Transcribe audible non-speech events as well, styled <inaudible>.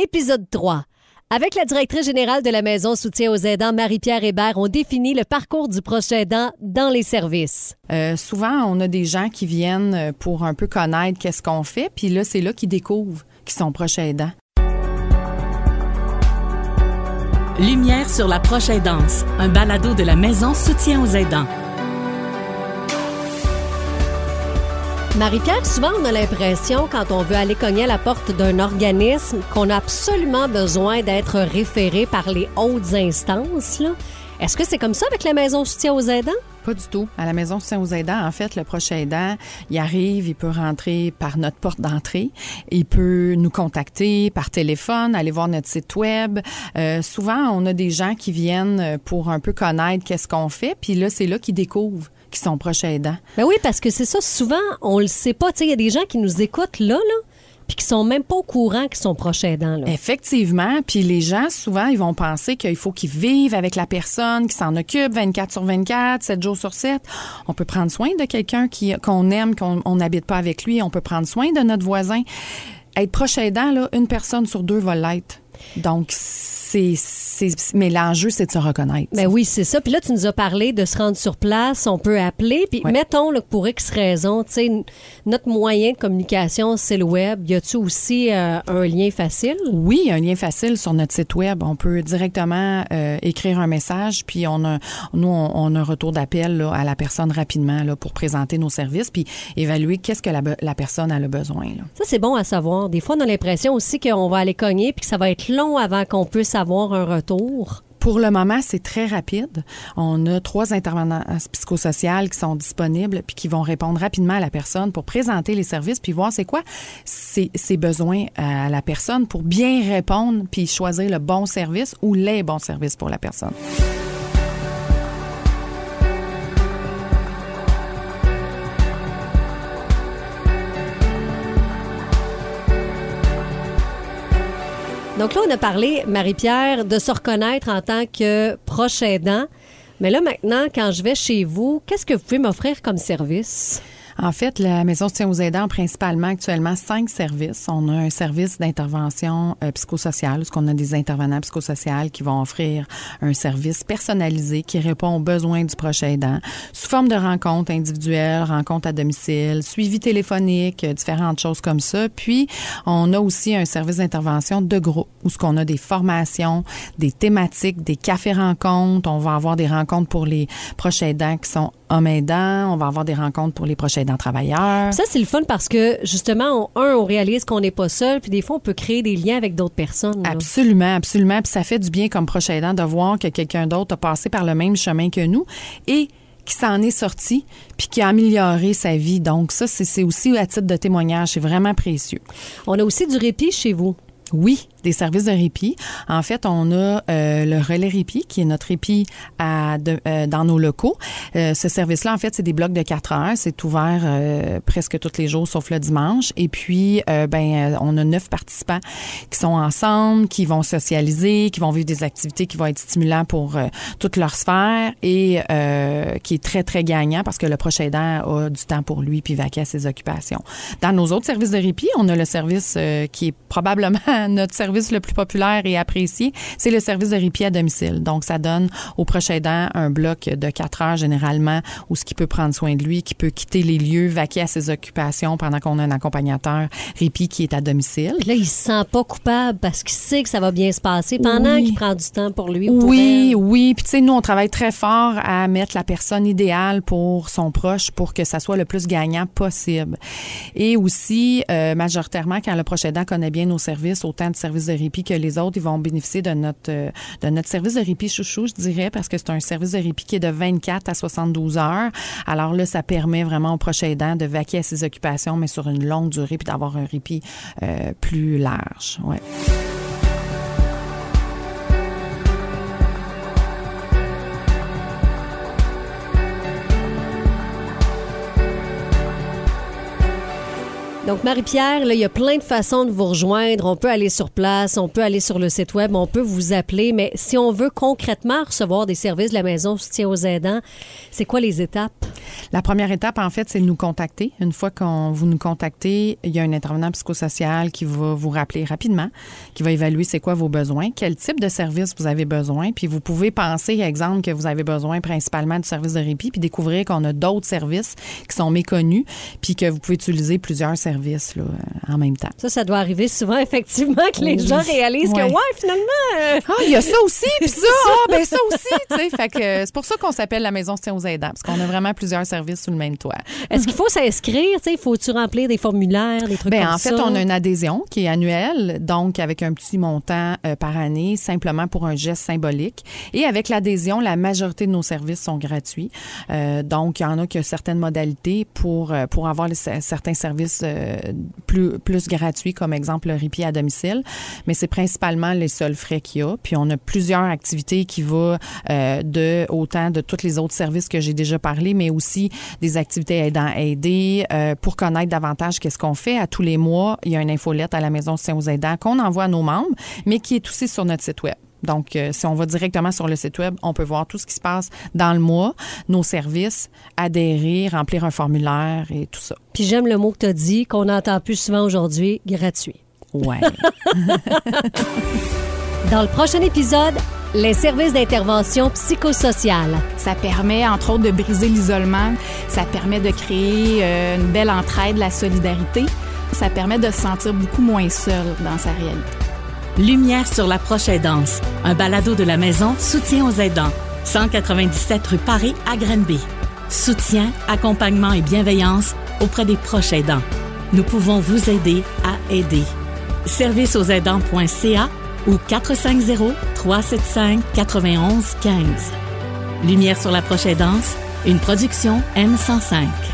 Épisode 3. Avec la directrice générale de la Maison Soutien aux aidants, Marie-Pierre Hébert, on définit le parcours du proche aidant dans les services. Euh, souvent, on a des gens qui viennent euh, pour un peu connaître qu'est-ce qu'on fait, puis là, c'est là qu'ils découvrent qu'ils sont proches aidants. Lumière sur la proche aidance, un balado de la Maison Soutien aux aidants. Marie-Pierre, souvent on a l'impression, quand on veut aller cogner à la porte d'un organisme, qu'on a absolument besoin d'être référé par les hautes instances. Est-ce que c'est comme ça avec la Maison Soutien aux aidants? Pas du tout. À la maison soutien aux aidants, en fait, le proche aidant, il arrive, il peut rentrer par notre porte d'entrée, il peut nous contacter par téléphone, aller voir notre site web. Euh, souvent, on a des gens qui viennent pour un peu connaître qu'est-ce qu'on fait, puis là, c'est là qu'ils découvrent qu'ils sont proches aidants. Ben oui, parce que c'est ça, souvent, on le sait pas. Tu sais, il y a des gens qui nous écoutent là, là, puis qui sont même pas au courant qu'ils sont proches aidants. Là. Effectivement, puis les gens souvent ils vont penser qu'il faut qu'ils vivent avec la personne, qu'ils s'en occupent 24 sur 24, 7 jours sur 7. On peut prendre soin de quelqu'un qui qu'on aime, qu'on on n'habite pas avec lui, on peut prendre soin de notre voisin. Être proche aidant là, une personne sur deux va l'être. Donc c'est mais l'enjeu c'est de se reconnaître. Ben oui, c'est ça. Puis là, tu nous as parlé de se rendre sur place, on peut appeler. Puis Ouais. mettons là, pour X raison, tu sais, notre moyen de communication, c'est le web. Y a-tu aussi euh, un lien facile? Oui, un lien facile sur notre site web. On peut directement euh, écrire un message, puis on a, nous, on, on a un retour d'appel à la personne rapidement là, pour présenter nos services, puis évaluer qu'est-ce que la, la personne a le besoin. Là. Ça, c'est bon à savoir. Des fois, on a l'impression aussi qu'on va aller cogner puis que ça va être long avant qu'on puisse avoir un retour? Pour le moment, c'est très rapide. On a trois intervenants psychosociales qui sont disponibles puis qui vont répondre rapidement à la personne pour présenter les services puis voir c'est quoi ses, ses besoins à la personne pour bien répondre puis choisir le bon service ou les bons services pour la personne. Donc là, on a parlé, Marie-Pierre, de se reconnaître en tant que proche aidant. Mais là, maintenant, quand je vais chez vous, qu'est-ce que vous pouvez m'offrir comme service? En fait, la Maison soutien aux aidants principalement actuellement cinq services. On a un service d'intervention euh, psychosociale, parce qu'on a des intervenants psychosociaux qui vont offrir un service personnalisé qui répond aux besoins du proche aidant, sous forme de rencontres individuelles, rencontres à domicile, suivi téléphonique, euh, différentes choses comme ça. Puis, on a aussi un service d'intervention de groupe, où ce qu'on a des formations, des thématiques, des cafés-rencontres. On va avoir des rencontres pour les proches aidants qui sont hommes aidants. On va avoir des rencontres pour les proches aidants travailleurs. Ça, c'est le fun parce que, justement, on- un, on réalise qu'on n'est pas seul, puis des fois, on peut créer des liens avec d'autres personnes. là. Absolument, absolument. Puis ça fait du bien comme proche aidant de voir que quelqu'un d'autre a passé par le même chemin que nous et qui s'en est sorti puis qui a amélioré sa vie. Donc ça, c'est c'est aussi à titre de témoignage. C'est vraiment précieux. On a aussi du répit chez vous. Oui, des services de répit. En fait, on a euh, le relais répit, qui est notre répit euh, dans nos locaux. Euh, ce service-là, en fait, c'est des blocs de 4 heures. C'est ouvert presque tous les jours, sauf le dimanche. Et puis, ben, on a neuf participants qui sont ensemble, qui vont socialiser, qui vont vivre des activités qui vont être stimulantes pour toute leur sphère et qui est très, très gagnant parce que le prochain aidant a du temps pour lui puis vaquer à ses occupations. Dans nos autres services de répit, on a le service qui est probablement <laughs> notre service le plus populaire et apprécié, c'est le service de répit à domicile. Donc, ça donne au prochain aidant un bloc de quatre heures généralement où ce qui peut prendre soin de lui, qui peut quitter les lieux, vaquer à ses occupations pendant qu'on a un accompagnateur répit qui est à domicile. Puis là, il se sent pas coupable parce qu'il sait que ça va bien se passer pendant Oui. qu'il prend du temps pour lui ou pour Oui, elle. oui. Puis tu sais, nous, on travaille très fort à mettre la personne idéale pour son proche pour que ça soit le plus gagnant possible. Et aussi, euh, majoritairement, quand le proche aidant connaît bien nos services, autant de services de que les autres, ils vont bénéficier de notre, euh, de notre service de répit chouchou, je dirais, parce que c'est un service de répit qui est de 24 à 72 heures. Alors là, ça permet vraiment au proche aidant de vaquer à ses occupations, mais sur une longue durée, puis d'avoir un répit euh, plus large. Ouais. Donc, Marie-Pierre, il y a plein de façons de vous rejoindre. On peut aller sur place, on peut aller sur le site web, on peut vous appeler. Mais si on veut concrètement recevoir des services de la maison soutien aux aidants, c'est quoi les étapes? La première étape, en fait, c'est de nous contacter. Une fois qu'on vous nous contactez, il y a un intervenant psychosocial qui va vous rappeler rapidement, qui va évaluer c'est quoi vos besoins, quel type de service vous avez besoin. Puis vous pouvez penser, exemple, que vous avez besoin principalement du service de répit, puis découvrir qu'on a d'autres services qui sont méconnus, puis que vous pouvez utiliser plusieurs services là, euh, en même temps. Ça, ça doit arriver souvent, <laughs> effectivement, que les gens réalisent que, ouais, finalement. Euh, ah, il y a ça aussi, puis ça, <laughs> ah, ben ça aussi, tu sais. Fait que c'est pour ça qu'on s'appelle la Maison Soutien aux aidants, parce qu'on a vraiment plusieurs services sous le même toit. Est-ce qu'il faut s'inscrire, tu sais? Faut-tu remplir des formulaires, des trucs ben, comme en ça? En fait, on a une adhésion qui est annuelle, donc avec un petit montant euh, par année, simplement pour un geste symbolique. Et avec l'adhésion, la majorité de nos services sont gratuits. donc, il y en a qui ont certaines modalités pour, pour avoir les, certains services plus, plus gratuits, comme exemple le répit à domicile. Mais c'est principalement les seuls frais qu'il y a. Puis on a plusieurs activités qui vont euh, de autant de tous les autres services que j'ai déjà parlé, mais aussi des activités aidant aider. Euh, pour connaître davantage qu'est-ce qu'on fait, à tous les mois, il y a une infolette à la Maison Soutien aux aidants qu'on envoie à nos membres, mais qui est aussi sur notre site web. Donc, euh, si on va directement sur le site web, on peut voir tout ce qui se passe dans le mois, nos services, adhérer, remplir un formulaire et tout ça. Puis j'aime le mot que tu as dit, qu'on entend plus souvent aujourd'hui, gratuit. Ouais. <laughs> dans le prochain épisode, les services d'intervention psychosociale. Ça permet, entre autres, de briser l'isolement. Ça permet de créer euh, une belle entraide, la solidarité. Ça permet de se sentir beaucoup moins seul dans sa réalité. Lumière sur la proche aidance, un balado de la maison Soutien aux aidants, 197 rue Paris à Grenby. Soutien, accompagnement et bienveillance auprès des proches aidants. Nous pouvons vous aider à aider. Service aux aidants.ca ou 450 375 91 15. Lumière sur la proche aidance, une production M105.